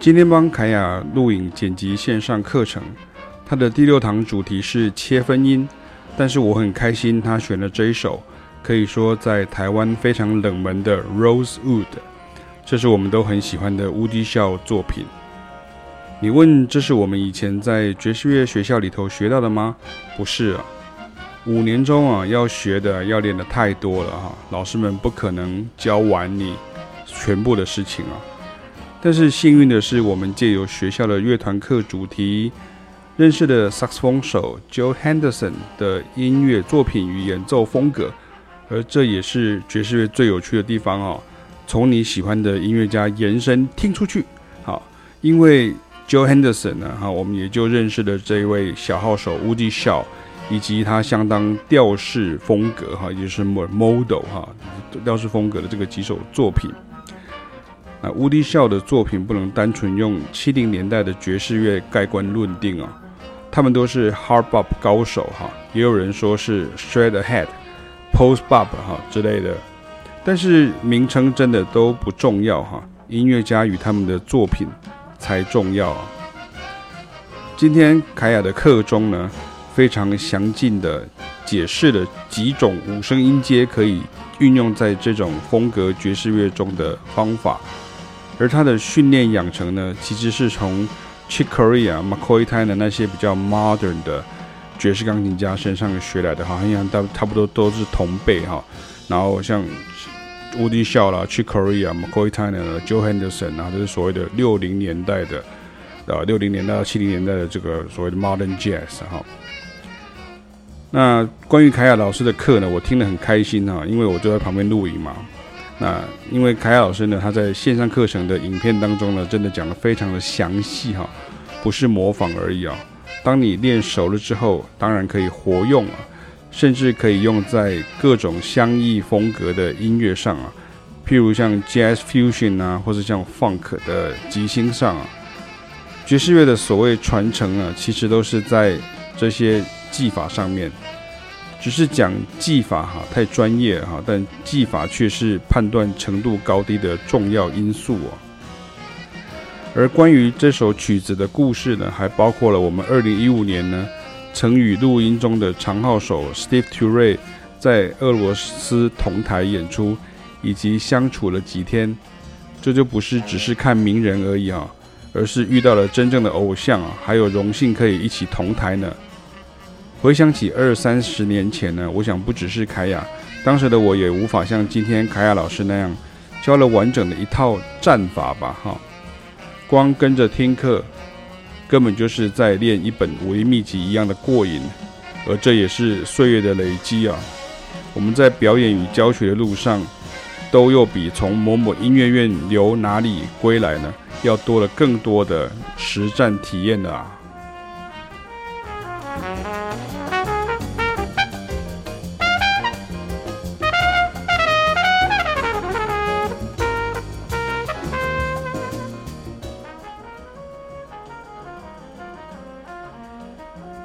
今天帮凯雅录影剪辑线上课程，他的第六堂主题是切分音，但是我很开心他选了这一首，可以说在台湾非常冷门的《Rosewood》，这是我们都很喜欢的 Woody Shaw 作品。你问这是我们以前在爵士乐学校里头学到的吗？不是啊，五年中啊要学的要练的太多了哈，老师们不可能教完你全部的事情啊。但是幸运的是，我们借由学校的乐团课主题，认识了萨克斯风手 Joe Henderson 的音乐作品与演奏风格，而这也是爵士乐最有趣的地方哦。从你喜欢的音乐家延伸听出去，好，因为 Joe Henderson 呢，哈，我们也就认识了这一位小号手 Woody Shaw，以及他相当调式风格哈，也就是 Modal 哈，调式风格的这个几首作品。那乌迪笑的作品不能单纯用七零年代的爵士乐盖棺论定啊，他们都是 Hard Bop 高手哈，也有人说是 Straight Ahead、Post Bop 哈之类的，但是名称真的都不重要哈，音乐家与他们的作品才重要啊。今天凯雅的课中呢，非常详尽的解释了几种五声音阶可以运用在这种风格爵士乐中的方法。而他的训练养成呢，其实是从 Chick Corea、McCoy Tyner 那些比较 modern 的爵士钢琴家身上学来的，哈好像大差不多都是同辈哈。然后像 Woody Shaw 啦、Chick Corea、McCoy Tyner、Joe Henderson 啊，都是所谓的六零年代的，呃，六零年代到七零年代的这个所谓的 modern jazz 哈。那关于凯雅老师的课呢，我听得很开心哈，因为我就在旁边录影嘛。那因为凯老师呢，他在线上课程的影片当中呢，真的讲得非常的详细哈，不是模仿而已啊。当你练熟了之后，当然可以活用啊，甚至可以用在各种相异风格的音乐上啊，譬如像 Jazz Fusion 啊，或者像 Funk 的即兴上啊。爵士乐的所谓传承啊，其实都是在这些技法上面。只是讲技法哈，太专业哈，但技法却是判断程度高低的重要因素哦。而关于这首曲子的故事呢，还包括了我们二零一五年呢，曾与录音中的长号手 Steve Turre 在俄罗斯同台演出，以及相处了几天，这就不是只是看名人而已啊，而是遇到了真正的偶像啊，还有荣幸可以一起同台呢。回想起二三十年前呢，我想不只是凯雅，当时的我也无法像今天凯雅老师那样教了完整的一套战法吧，哈，光跟着听课，根本就是在练一本武林秘籍一样的过瘾，而这也是岁月的累积啊。我们在表演与教学的路上，都又比从某某音乐院流哪里归来呢，要多了更多的实战体验的啊。